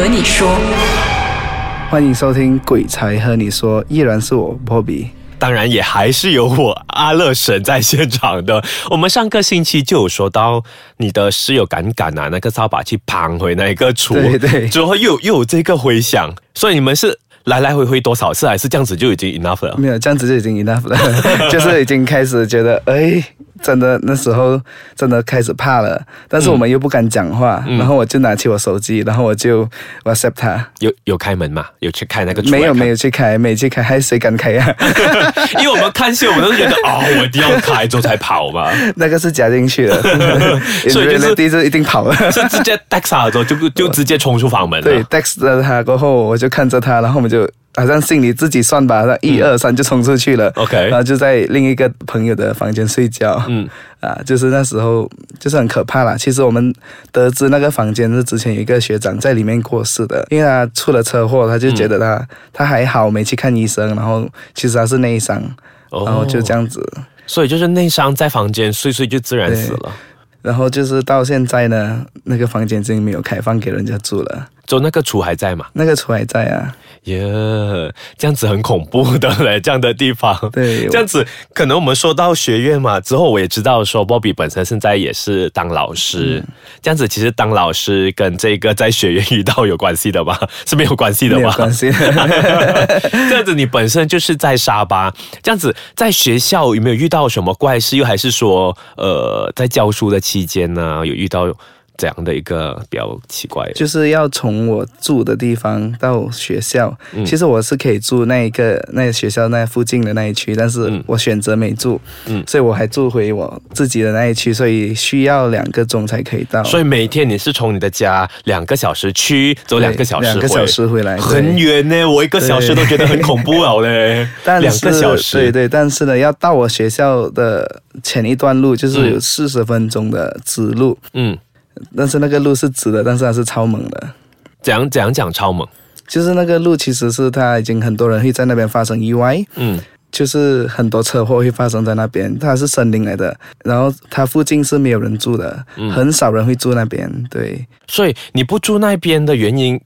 和你说，欢迎收听《鬼才和你说》，依然是我 Bobby。当然也还是有我阿乐神在现场的。我们上个星期就有说到你的室友敢敢拿那个扫把去砰回那一个厨，对对之后又又有这个回响，所以你们是来来回回多少次，还是这样子就已经 enough 了？没有这样子就已经 enough 了，就是已经开始觉得，哎，真的那时候真的开始怕了，但是我们又不敢讲话，然后我就拿起我手机，然后我就 WhatsApp 他，有有开门嘛？有去开那个厨没有没有，去开，没去开，还谁敢开呀、因为我们看戏，我们都觉得 哦，我一定要开之后才跑嘛，那个是加进去的，所以就是第一次一定跑了。是直接 dex 了之后就就直接冲出房门了。对，text 了他过后，我就看着他，然后我们就好像心里自己算吧，那一二三就冲出去了。嗯 OK 然后就在另一个朋友的房间睡觉。嗯，啊，就是那时候就是很可怕啦。其实我们得知那个房间是之前有一个学长在里面过世的，因为他出了车祸，他就觉得他、嗯他还好，没去看医生，然后其实他是内伤，哦然后就这样子。所以就是内伤在房间睡睡就自然死了。然后就是到现在呢，那个房间已经没有开放给人家住了，之后那个厨还在嘛？那个厨还在啊。耶、这样子很恐怖的嘞，这样的地方。对这样子可能我们说到学院嘛，之后我也知道说，Bobby 本身现在也是当老师。这样子其实当老师跟这个在学院遇到有关系的吗？是没有关系的吗？没有关系。这样子你本身就是在沙巴，这样子在学校有没有遇到什么怪事？又还是说，呃，在教书的期间呢，有遇到这样的一个比较奇怪的？就是要从我住的地方到学校。嗯其实我是可以住那一个那个学校那附近的那一区，但是嗯我选择没住，嗯所以我还住回我自己的那一区，所以需要两个钟才可以到。所以每天你是从你的家两个小时去，走两个小时，两个小时回来，很。远呢。我一个小时都觉得很恐怖了嘞。但两个小时，对对，但是呢，要到我学校的前一段路，就是有四十分钟的直路，嗯，但是那个路是直的，但是它是超猛的。怎样怎样讲超猛？就是那个路，其实是它已经很多人会在那边发生意外，嗯，就是很多车祸会发生在那边，它是森林来的，然后它附近是没有人住的，嗯很少人会住那边。对，所以你不住那边的原因。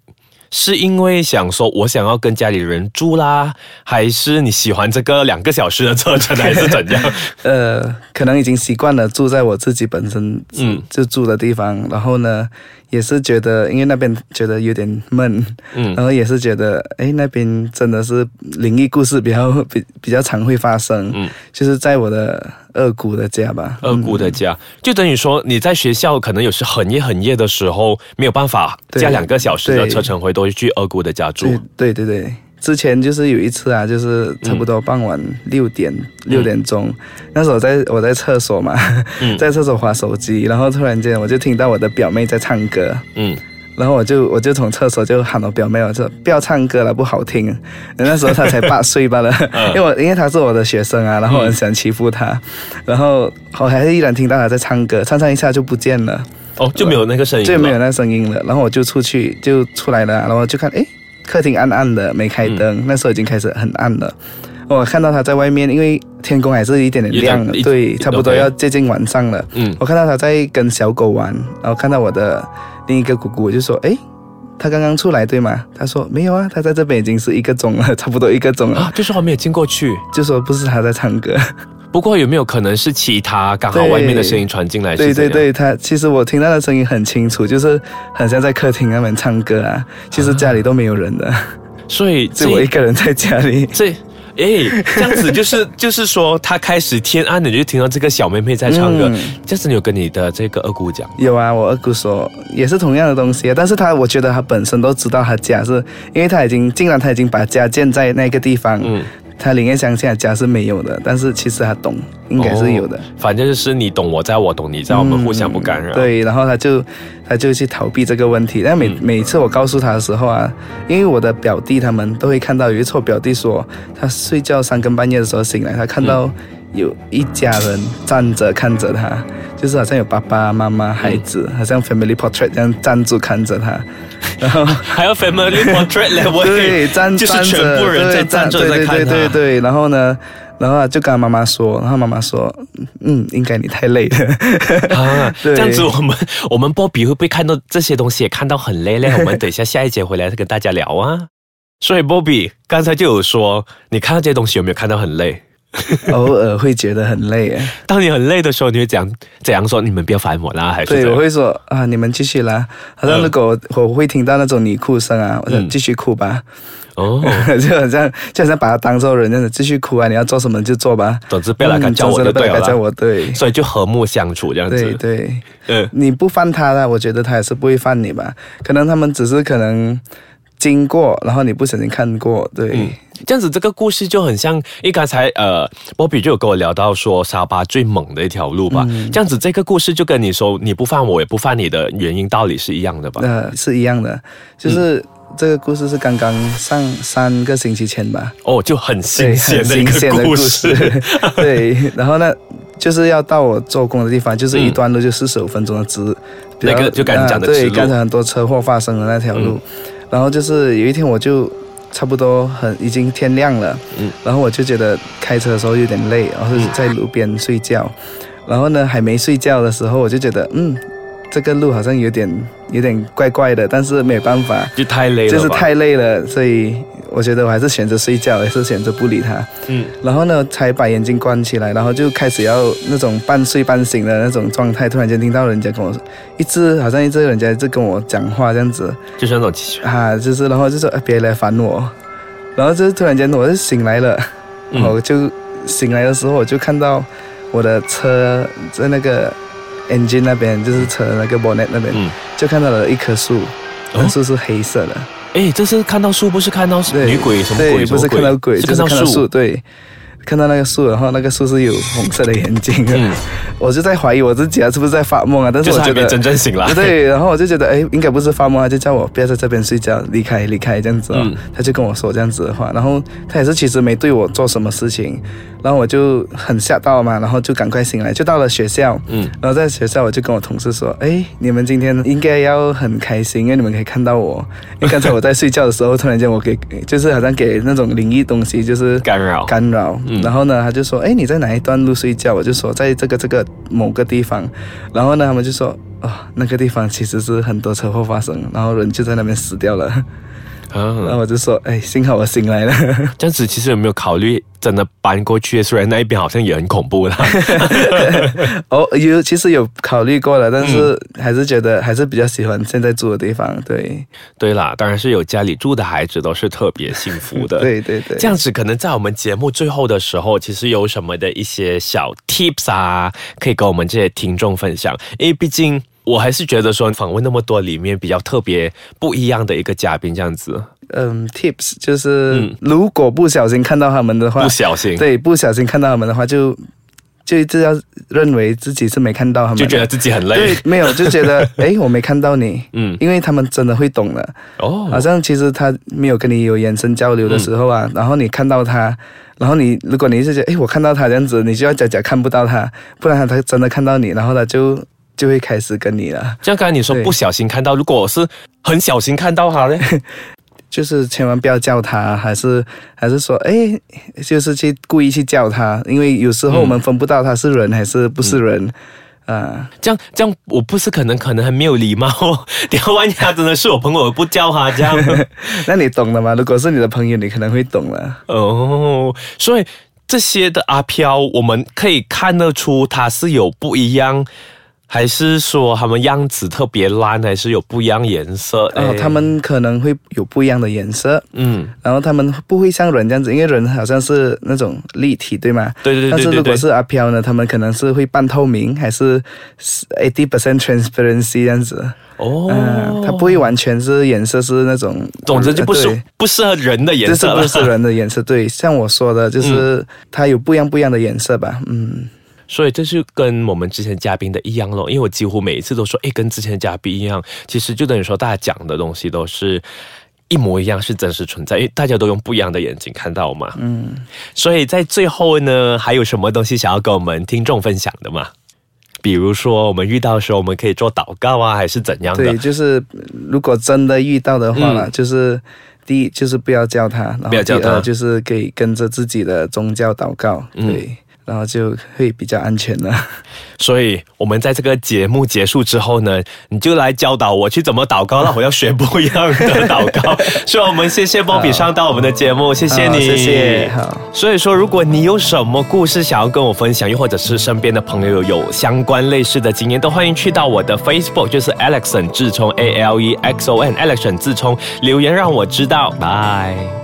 是因为想说，我想要跟家里人住啦，还是你喜欢这个两个小时的车程，还是怎样？呃，可能已经习惯了住在我自己本身嗯就住的地方，然后呢，也是觉得因为那边觉得有点闷，嗯然后也是觉得哎那边真的是灵异故事比较比比较常会发生，嗯，就是在我的二姑的家吧，二姑的家，就等于说你在学校可能有时很夜很夜的时候没有办法加两个小时的车程回，都去二姑的家住。对对对对，之前就是有一次啊，就是差不多傍晚六点、六点钟，那时候在我在厕所嘛，嗯。在厕所划手机，然后突然间我就听到我的表妹在唱歌。嗯，然后我就我就从厕所就喊我表妹，我说不要唱歌了，不好听。那时候她才八岁罢了，嗯因为我因为她是我的学生啊，然后我很想欺负她，然后我还是依然听到她在唱歌，唱唱一下就不见了。哦，就没有那个声音了，就没有那声音了。然后我就出去就出来了，然后就看哎，客厅暗暗的，没开灯，嗯那时候已经开始很暗了。我看到他在外面，因为天空还是一点点亮对，差不多要接近晚上了。嗯我看到他在跟小狗玩，然后看到我的另一个姑姑，我就说，哎，他刚刚出来对吗？他说没有啊，他在这边已经是一个钟了，差不多一个钟了，啊，就是还没有进过去。就说不是他在唱歌。不过有没有可能是其他刚好外面的声音传进来？对对对，他其实我听到的声音很清楚，就是很像在客厅那边唱歌啊。其实家里都没有人的，所以 就我一个人在家里。这。诶，这样子就是 就是说，他开始天暗了，你就听到这个小妹妹在唱歌。嗯这样子你有跟你的这个二姑讲？有啊，我二姑说也是同样的东西啊，但是他我觉得他本身都知道他家是，因为他已经竟然他已经把家建在那个地方，嗯，他宁愿相信他家是没有的，但是其实他懂，应该是有的。哦反正就是你懂我在，我懂你在，我们互相不干扰。，嗯对，然后他就他就去逃避这个问题。但每、嗯每次我告诉他的时候啊，因为我的表弟他们都会看到，有一次我表弟说他睡觉三更半夜的时候醒来，他看到有一家人站着看着他，就是好像有爸爸妈妈、孩子，好像 family portrait 这样站住看着他，然后。还有 family portrait level，对，站就是全部人在站着对对在看他。对对对，然后呢，然后啊就跟他妈妈说，然后妈妈说，嗯，应该你太累了。啊，对这样子我们我们波比会不会看到这些东西也看到很累嘞？我们等一下下一节回来再跟大家聊啊。所以波比刚才就有说，你看到这些东西有没有看到很累？偶尔会觉得很累哎。当你很累的时候，你会怎样怎样说？你们不要烦我啦，还是对，我会说啊，你们继续啦。好像如果我会听到那种你哭声啊，我说嗯继续哭吧，哦，就好像就好像把他当做人这样子，继续哭啊，你要做什么就做吧。总之不要来敢叫我嗯就对了啦。不要来叫我，对。所以就和睦相处这样子。对，嗯，你不犯他了，我觉得他也是不会犯你吧？可能他们只是可能经过，然后你不小心看过，对。嗯。这样子这个故事就很像，因为刚才呃，波比就有跟我聊到说沙巴最猛的一条路吧。嗯。这样子这个故事就跟你说你不犯我也不犯你的原因道理是一样的吧？呃，是一样的，就是这个故事是刚刚上三个星期前吧，哦，就很新鲜的一新鲜的故个故事。事，对，然后呢，就是要到我做工的地方，就是一段路就四十五分钟的直，那个就刚才讲的啊对，刚才很多车祸发生的那条路，然后就是有一天我就差不多很已经天亮了，嗯。然后我就觉得开车的时候有点累，然后就在路边睡觉，然后呢还没睡觉的时候我就觉得嗯。这个路好像有点有点怪怪的，但是没有办法，就太累了，就是太累了，所以我觉得我还是选择睡觉，还是选择不理他。嗯。然后呢，才把眼睛关起来，然后就开始要那种半睡半醒的那种状态。突然间听到人家跟我，一直好像一直人家在跟我讲话这样子。就是那种奇啊，就是然后就说、呃、别来烦我，然后就突然间我就醒来了，嗯。我就醒来的时候我就看到我的车在那个 engine 那边，就是车那个 bonnet 那边，嗯，就看到了一棵树，那哦？树是黑色的。哎，这是看到树，不是看到对女鬼什么，鬼？不是看到鬼，是看到树，看到树。对，看到那个树，然后那个树是有红色的眼睛的，嗯，我就在怀疑我自己啊，是不是在发梦啊？但是我觉得。真正醒来。对，然后我就觉得，哎，应该不是发梦啊，就叫我不要在这边睡觉，离开，离开这样子哦。嗯他就跟我说这样子的话，然后他也是其实没对我做什么事情，然后我就很吓到嘛，然后就赶快醒来，就到了学校，嗯，然后在学校我就跟我同事说，哎，你们今天应该要很开心，因为你们可以看到我，因为刚才我在睡觉的时候，突然间我给就是好像给那种灵异东西就是干扰。干扰，嗯然后呢，他就说，哎，你在哪一段路睡觉？我就说在这个这个某个地方，然后呢，他们就说，哦，那个地方其实是很多车祸发生，然后人就在那边死掉了，然啊，后我就说，哎，幸好我醒来了。这样子其实有没有考虑真的搬过去？虽然那一边好像也很恐怖啦。哦，有其实有考虑过了，但是嗯还是觉得还是比较喜欢现在住的地方。对，对啦，当然是有家里住的孩子都是特别幸福的。对对对，这样子，可能在我们节目最后的时候，其实有什么的一些小 tips 啊，可以跟我们这些听众分享。因为毕竟我还是觉得说，访问那么多里面比较特别不一样的一个嘉宾，这样子。嗯，tips 就是、嗯。如果不小心看到他们的话不，小心。对，不小心看到他们的话，就就一直要认为自己是没看到他们，就觉得自己很累。对。，没有就觉得 哎，我没看到你，嗯，因为他们真的会懂的。哦，好像其实他没有跟你有眼神交流的时候啊，然后你看到他，然后你如果你是觉得诶，我看到他这样子，你就要假假看不到他，不然他他真的看到你，然后他就就会开始跟你了。像刚才你说不小心看到，如果我是很小心看到他呢？就是千万不要叫他，还是还是说，哎，就是去故意去叫他，因为有时候我们分不到他是人还是不是人，啊、这样这样，我不是可能可能很没有礼貌。然后万一他真的是我朋友，我不叫他这样。那你懂了吗？如果是你的朋友，你可能会懂了。哦，所以这些的阿飘，我们可以看得出他是有不一样，还是说他们样子特别烂，还是有不一样颜色？然后哎他们可能会有不一样的颜色，嗯，然后他们不会像人这样子，因为人好像是那种立体，对吗？对对对但是对对对。如果是阿飘呢，他们可能是会半透明，还是 eighty percent transparency 这样子。哦，嗯，它不会完全是颜色是那种，总之就不是对不适合人的颜色这是不。是人的颜色？对，像我说的，就是它有不一样不一样的颜色吧。嗯，所以这是跟我们之前嘉宾的一样咯，因为我几乎每一次都说，诶，跟之前的嘉宾一样，其实就等于说大家讲的东西都是。一模一样是真实存在，因为大家都用不一样的眼睛看到嘛。嗯，所以在最后呢，还有什么东西想要跟我们听众分享的吗？比如说我们遇到的时候，我们可以做祷告啊，还是怎样的对，？就是如果真的遇到的话呢，嗯就是第一就是不要叫他，然后第不要叫他二就是可以跟着自己的宗教祷告，嗯对，然后就会比较安全了。所以我们在这个节目结束之后呢，你就来教导我去怎么祷告，让我要学不一样的祷告。所以我们谢谢波比上到我们的节目，谢谢你，好谢谢，好。所以说，如果你有什么故事想要跟我分享，又或者是身边的朋友有相关类似的经验，都欢迎去到我的 Facebook，就是 Alexon 智聪 A L E X O N Alexon 智聪留言让我知道。拜。